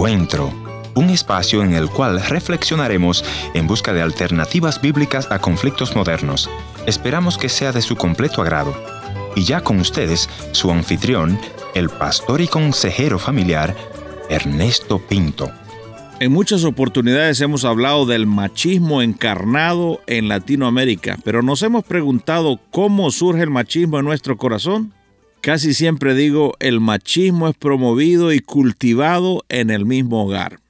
Encuentro, un espacio en el cual reflexionaremos en busca de alternativas bíblicas a conflictos modernos. Esperamos que sea de su completo agrado. Y ya con ustedes, su anfitrión, el pastor y consejero familiar, Ernesto Pinto. En muchas oportunidades hemos hablado del machismo encarnado en Latinoamérica, pero nos hemos preguntado cómo surge el machismo en nuestro corazón. Casi siempre digo, el machismo es promovido y cultivado en el mismo hogar.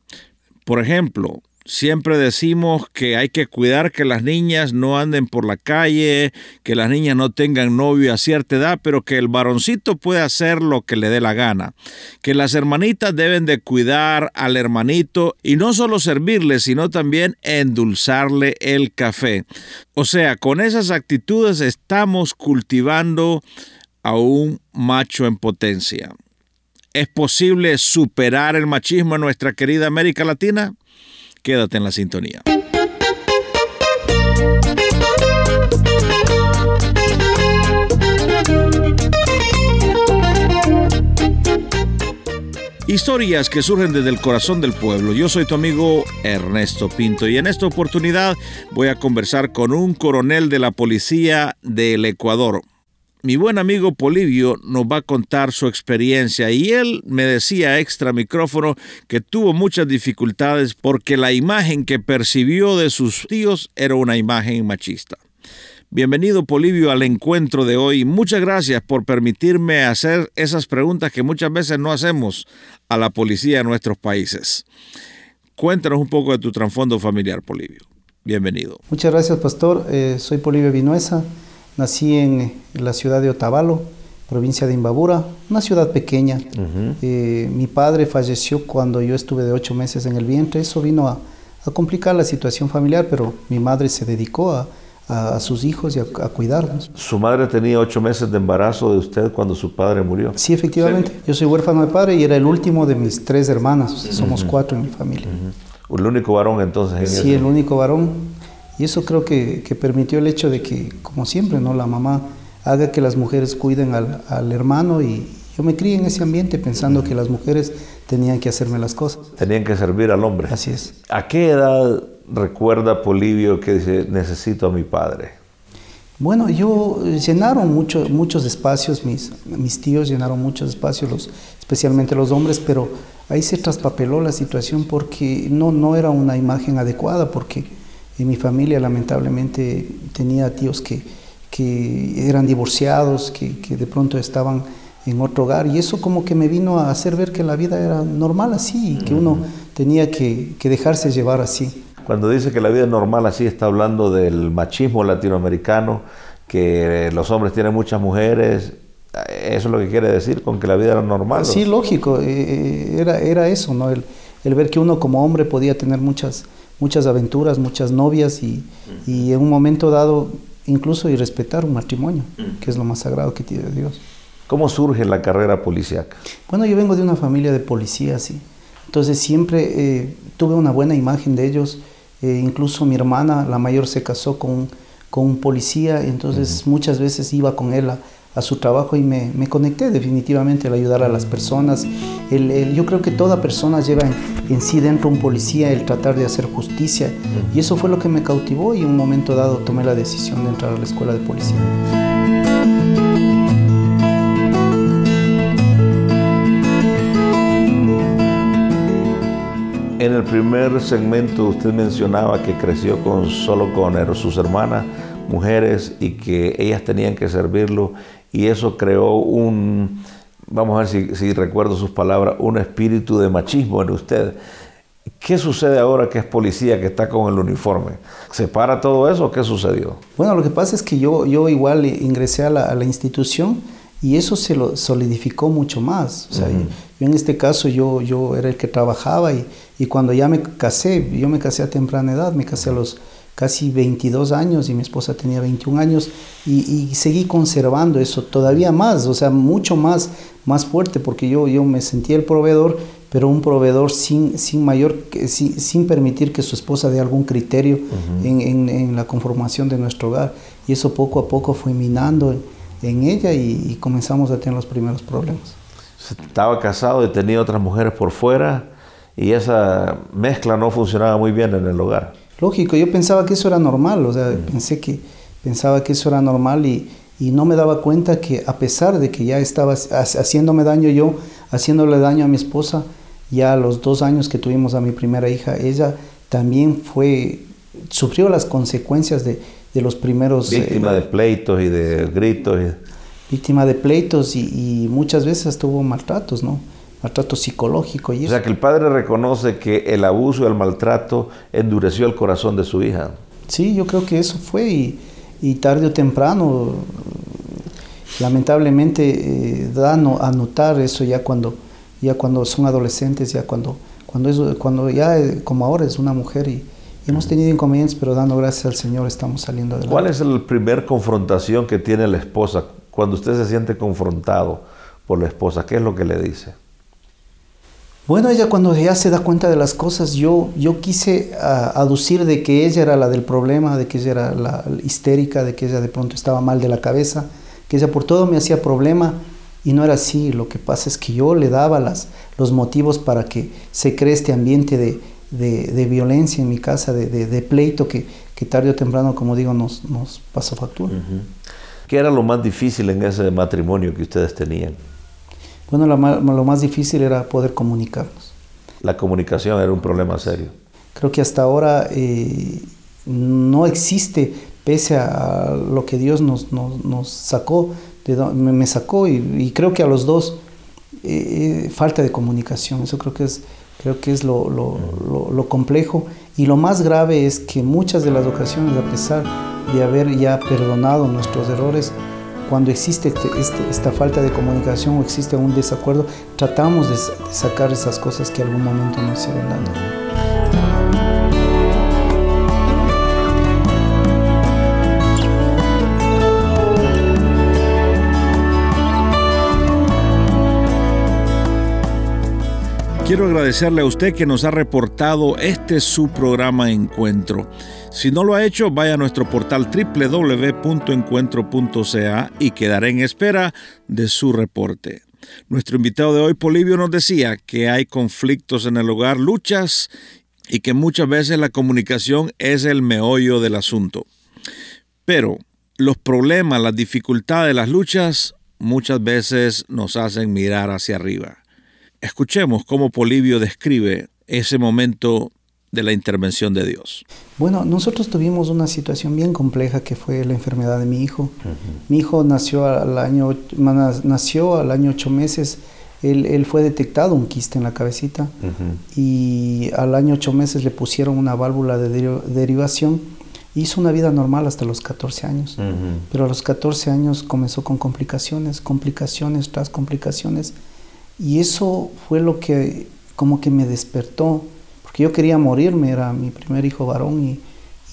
Por ejemplo, siempre decimos que hay que cuidar que las niñas no anden por la calle, que las niñas no tengan novio a cierta edad, pero que el varoncito puede hacer lo que le dé la gana, que las hermanitas deben de cuidar al hermanito y no solo servirle, sino también endulzarle el café. O sea, con esas actitudes estamos cultivando a un macho en potencia. ¿Es posible superar el machismo en nuestra querida América Latina? Quédate en la sintonía. Historias que surgen desde el corazón del pueblo. Yo soy tu amigo Ernesto Pinto y en esta oportunidad voy a conversar con un coronel de la policía del Ecuador, mi buen amigo Polivio nos va a contar su experiencia y él me decía extra micrófono que tuvo muchas dificultades porque la imagen que percibió de sus tíos era una imagen machista. Bienvenido Polivio al encuentro de hoy. Muchas gracias por permitirme hacer esas preguntas que muchas veces no hacemos a la policía de nuestros países. Cuéntanos un poco de tu trasfondo familiar, Polivio. Bienvenido. Muchas gracias, pastor. Eh, soy Polivio Vinuesa. Nací en, la ciudad de Otavalo, provincia de Imbabura, una ciudad pequeña. Eh, mi padre falleció cuando yo estuve de ocho meses en el vientre. Eso vino a, complicar la situación familiar, pero mi madre se dedicó a, sus hijos y a, cuidarnos. ¿Su madre tenía ocho meses de embarazo de usted cuando su padre murió? Sí, efectivamente. Yo soy huérfano de padre y era el último de mis tres hermanas. Somos cuatro en mi familia. ¿El único varón entonces? sí, el único varón. Y eso creo que, permitió el hecho de que, como siempre, ¿no? la mamá haga que las mujeres cuiden al, hermano y yo me crié en ese ambiente pensando que las mujeres tenían que hacerme las cosas. Tenían que servir al hombre. Así es. ¿A qué edad recuerda Polivio que dice, necesito a mi padre? Bueno, yo llenaron mucho, muchos espacios, mis, mis tíos llenaron muchos espacios, los, especialmente los hombres, pero ahí se traspapeló la situación porque no, no era una imagen adecuada, porque en mi familia lamentablemente tenía tíos que, que eran divorciados, que, que, de pronto estaban en otro hogar y eso como que me vino a hacer ver que la vida era normal así y que uno tenía que, que dejarse llevar así. Cuando dice que la vida es normal así está hablando del machismo latinoamericano, que los hombres tienen muchas mujeres, eso es lo que quiere decir con que la vida era normal. Sí, lógico, eh, eh, era, era eso, ¿no? El, el ver que uno como hombre podía tener muchas muchas aventuras, muchas novias y, y, en un momento dado incluso y respetar un matrimonio, que es lo más sagrado que tiene Dios. ¿Cómo surge la carrera policíaca? Bueno, yo vengo de una familia de policías, sí. Entonces siempre eh, tuve una buena imagen de ellos. Eh, incluso mi hermana, la mayor, se casó con, con un policía, entonces muchas veces iba con él a, a su trabajo y me, me, conecté definitivamente al ayudar a las personas. El, yo creo que toda persona lleva en, sí dentro un policía el tratar de hacer justicia y eso fue lo que me cautivó y en un momento dado tomé la decisión de entrar a la escuela de policía. En el primer segmento usted mencionaba que creció con, solo con sus hermanas mujeres y que ellas tenían que servirlo y eso creó un, vamos a ver si, recuerdo sus palabras, un espíritu de machismo en usted. ¿Qué sucede ahora que es policía, que está con el uniforme? ¿Se para todo eso o qué sucedió? Bueno, lo que pasa es que yo, yo igual ingresé a la, institución y eso se lo solidificó mucho más. O sea, yo en este caso yo, yo era el que trabajaba y, y cuando ya me casé, yo me casé a temprana edad, me casé a los casi 22 años y mi esposa tenía 21 años y, seguí conservando eso todavía más, o sea, mucho más, más fuerte porque yo, yo me sentía el proveedor, pero un proveedor sin, sin mayor, sin, sin permitir que su esposa dé algún criterio en, en, la conformación de nuestro hogar. Y eso poco a poco fue minando en, ella y, y, comenzamos a tener los primeros problemas. Estaba casado y tenía otras mujeres por fuera y esa mezcla no funcionaba muy bien en el hogar. Lógico, yo pensaba que eso era normal, o sea, pensé que pensaba que eso era normal y, y no me daba cuenta que a pesar de que ya estaba haciéndome daño yo, haciéndole daño a mi esposa, ya a los dos años que tuvimos a mi primera hija, ella también fue, sufrió las consecuencias de, de los primeros... Eh, víctima de pleitos y de gritos. Víctima de pleitos y, y muchas veces tuvo maltratos, ¿no? Maltrato psicológico. Y o sea que el padre reconoce que el abuso y el maltrato endureció el corazón de su hija. Sí, yo creo que eso fue y, y tarde o temprano, lamentablemente, eh, da a notar eso ya cuando, ya cuando son adolescentes, ya cuando, cuando, es, cuando ya eh, como ahora es una mujer y, hemos tenido inconvenientes, pero dando gracias al Señor estamos saliendo adelante. ¿Cuál es la primera confrontación que tiene la esposa cuando usted se siente confrontado por la esposa? ¿Qué es lo que le dice? Bueno, ella cuando ya se da cuenta de las cosas, yo, yo quise uh, aducir de que ella era la del problema, de que ella era la, histérica, de que ella de pronto estaba mal de la cabeza, que ella por todo me hacía problema y no era así. Lo que pasa es que yo le daba las, los motivos para que se cree este ambiente de, de, violencia en mi casa, de, de pleito que, que, tarde o temprano, como digo, nos, nos pasa factura. ¿Qué era lo más difícil en ese matrimonio que ustedes tenían? Bueno, lo más, lo más difícil era poder comunicarnos. La comunicación era un problema serio. Creo que hasta ahora eh, no existe, pese a lo que Dios nos, nos, nos sacó, de, me, me, sacó y, y, creo que a los dos, eh, falta de comunicación. Eso creo que es, creo que es lo, lo, lo, lo, complejo. Y lo más grave es que muchas de las ocasiones, a pesar de haber ya perdonado nuestros errores, cuando existe este, este, esta falta de comunicación o existe un desacuerdo, tratamos de, sacar esas cosas que algún momento nos hicieron daño. Quiero agradecerle a usted que nos ha reportado este su programa Encuentro. Si no lo ha hecho, vaya a nuestro portal www.encuentro.ca y quedaré en espera de su reporte. Nuestro invitado de hoy, Polivio, nos decía que hay conflictos en el hogar, luchas y que muchas veces la comunicación es el meollo del asunto. Pero los problemas, las dificultades, las luchas muchas veces nos hacen mirar hacia arriba. Escuchemos cómo Polibio describe ese momento de la intervención de Dios. Bueno, nosotros tuvimos una situación bien compleja que fue la enfermedad de mi hijo. Uh -huh. Mi hijo nació al año nació al año ocho meses. Él, él fue detectado un quiste en la cabecita uh -huh. y al año ocho meses le pusieron una válvula de deri derivación. Hizo una vida normal hasta los 14 años, uh -huh. pero a los 14 años comenzó con complicaciones, complicaciones tras complicaciones y eso fue lo que como que me despertó, porque yo quería morirme, era mi primer hijo varón y,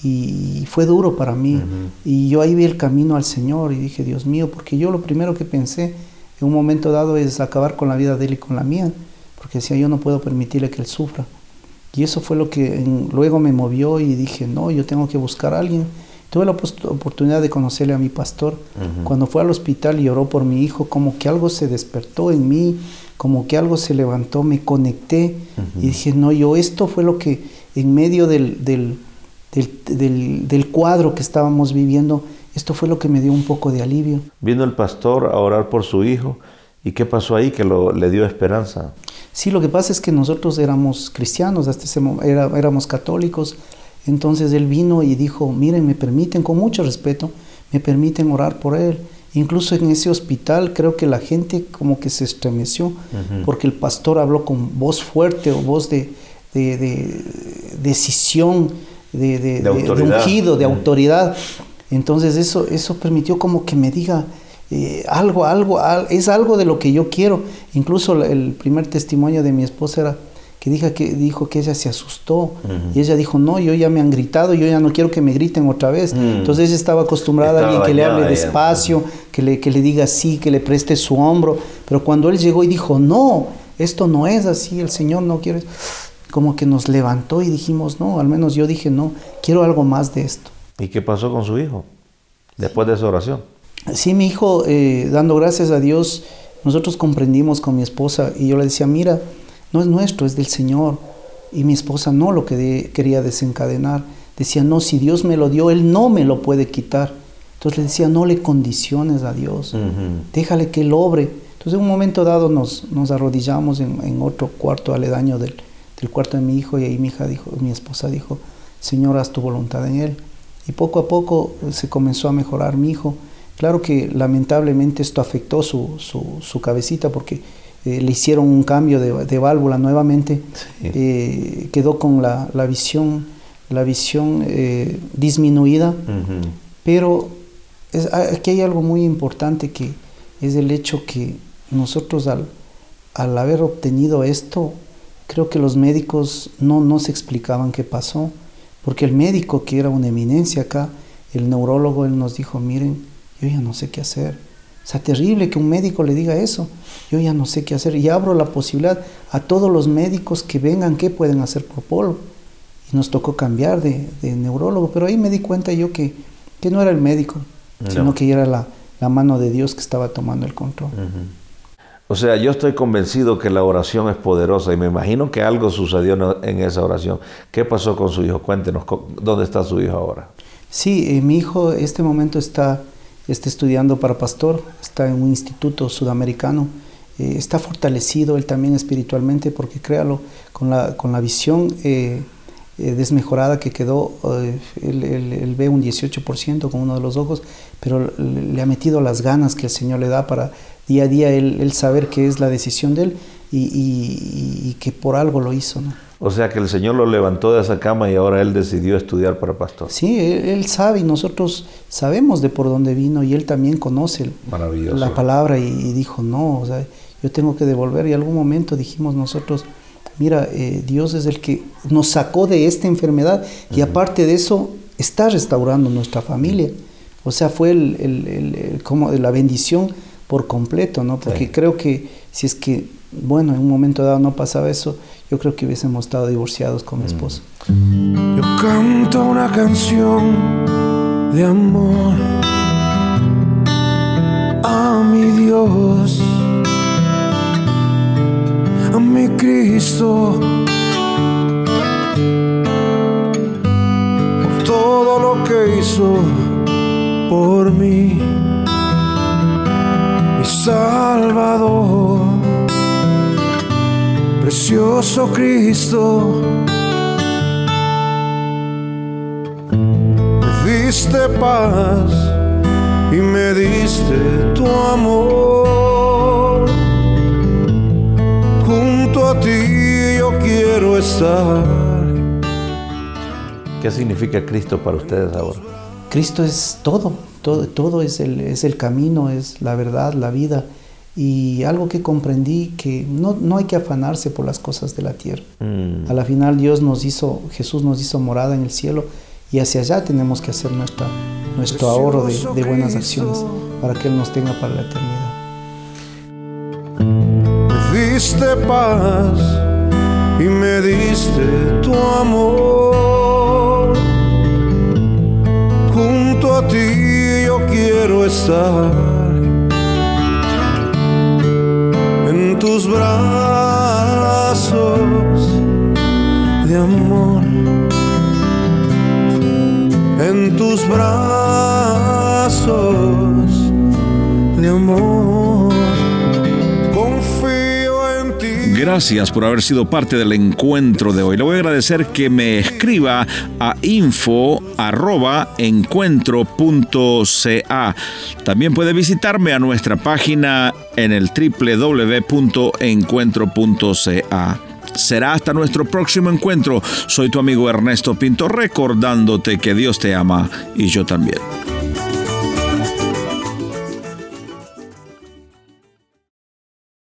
y fue duro para mí. Uh -huh. Y yo ahí vi el camino al Señor y dije, Dios mío, porque yo lo primero que pensé en un momento dado es acabar con la vida de él y con la mía, porque decía, yo no puedo permitirle que él sufra. Y eso fue lo que en, luego me movió y dije, no, yo tengo que buscar a alguien. Tuve la oportunidad de conocerle a mi pastor. Uh -huh. Cuando fue al hospital y oró por mi hijo, como que algo se despertó en mí como que algo se levantó, me conecté uh -huh. y dije, no, yo esto fue lo que en medio del, del, del, del, cuadro que estábamos viviendo, esto fue lo que me dio un poco de alivio. Vino el pastor a orar por su hijo y ¿qué pasó ahí que lo, le dio esperanza? Sí, lo que pasa es que nosotros éramos cristianos, hasta ese momento, era, éramos católicos, entonces él vino y dijo, miren, me permiten, con mucho respeto, me permiten orar por él. Incluso en ese hospital creo que la gente como que se estremeció uh -huh. porque el pastor habló con voz fuerte o voz de, de, de decisión, de, de, de ungido, de uh -huh. autoridad. Entonces eso, eso permitió como que me diga eh, algo, algo, al, es algo de lo que yo quiero. Incluso el primer testimonio de mi esposa era que dijo que, dijo que ella se asustó uh -huh. y ella dijo, no, yo ya me han gritado, yo ya no quiero que me griten otra vez. Uh -huh. Entonces ella estaba acostumbrada estaba a alguien que le hable despacio, que le, que le diga sí, que le preste su hombro. Pero cuando él llegó y dijo, no, esto no es así, el Señor no quiere, como que nos levantó y dijimos, no, al menos yo dije, no, quiero algo más de esto. ¿Y qué pasó con su hijo después de esa oración? Sí, mi hijo, eh, dando gracias a Dios, nosotros comprendimos con mi esposa y yo le decía, mira, no es nuestro, es del Señor. Y mi esposa no lo quería desencadenar. Decía, no, si Dios me lo dio, Él no me lo puede quitar. Entonces le decía, no le condiciones a Dios, déjale que Él obre. Entonces en un momento dado nos, nos arrodillamos en, otro cuarto aledaño del, del, cuarto de mi hijo y ahí mi hija dijo, mi esposa dijo, Señor, haz tu voluntad en Él. Y poco a poco se comenzó a mejorar mi hijo. Claro que lamentablemente esto afectó su, su, cabecita porque eh, le hicieron un cambio de, válvula nuevamente, eh, quedó con la, la visión, la visión eh, disminuida, pero aquí hay algo muy importante que es el hecho que nosotros al, al haber obtenido esto, creo que los médicos no nos explicaban qué pasó, porque el médico que era una eminencia acá, el neurólogo, él nos dijo, miren, yo ya no sé qué hacer. O sea, terrible que un médico le diga eso. Yo ya no sé qué hacer. Y abro la posibilidad a todos los médicos que vengan, qué pueden hacer por Polo. Y nos tocó cambiar de, neurólogo. Pero ahí me di cuenta yo que, que no era el médico, sino que era la, la, mano de Dios que estaba tomando el control. O sea, yo estoy convencido que la oración es poderosa y me imagino que algo sucedió en esa oración. ¿Qué pasó con su hijo? Cuéntenos, ¿dónde está su hijo ahora? Sí, eh, mi hijo en este momento está, está, estudiando para pastor, está en un instituto sudamericano, eh, está fortalecido él también espiritualmente porque créalo, con la, con la visión eh, desmejorada que quedó, él, ve un 18% con uno de los ojos, pero le ha metido las ganas que el Señor le da para día a día él, saber que es la decisión de él y, que por algo lo hizo. ¿no? O sea que el Señor lo levantó de esa cama y ahora él decidió estudiar para pastor. Sí, él, sabe y nosotros sabemos de por dónde vino y él también conoce la palabra y, dijo, no, o sea, yo tengo que devolver y en algún momento dijimos nosotros, mira, eh, Dios es el que nos sacó de esta enfermedad y aparte de eso está restaurando nuestra familia. O sea, fue el, como la bendición por completo, ¿no? Porque creo que si es que, bueno, en un momento dado no pasaba eso, yo creo que hubiésemos estado divorciados con mi mm. esposa. Yo canto una canción de amor a mi Dios, a mi Cristo. Por todo lo que hizo por mí. Salvador, precioso Cristo. Me diste paz y me diste tu amor. Junto a ti yo quiero estar. ¿Qué significa Cristo para ustedes ahora? Cristo es todo todo, es, el, es el camino, es la verdad, la vida. Y algo que comprendí que no, no hay que afanarse por las cosas de la tierra. Mm. A la final Dios nos hizo, Jesús nos hizo morada en el cielo y hacia allá tenemos que hacer nuestra, nuestro ahorro de, de buenas acciones para que Él nos tenga para la eternidad. Me diste paz y me diste tu amor. Junto a ti quiero estar en tus brazos de amor. Gracias por haber sido parte del encuentro de hoy. Le voy a agradecer que me escriba a info@encuentro.ca. También puede visitarme a nuestra página en el www.encuentro.ca. Será hasta nuestro próximo encuentro. Soy tu amigo Ernesto Pinto recordándote que Dios te ama y yo también.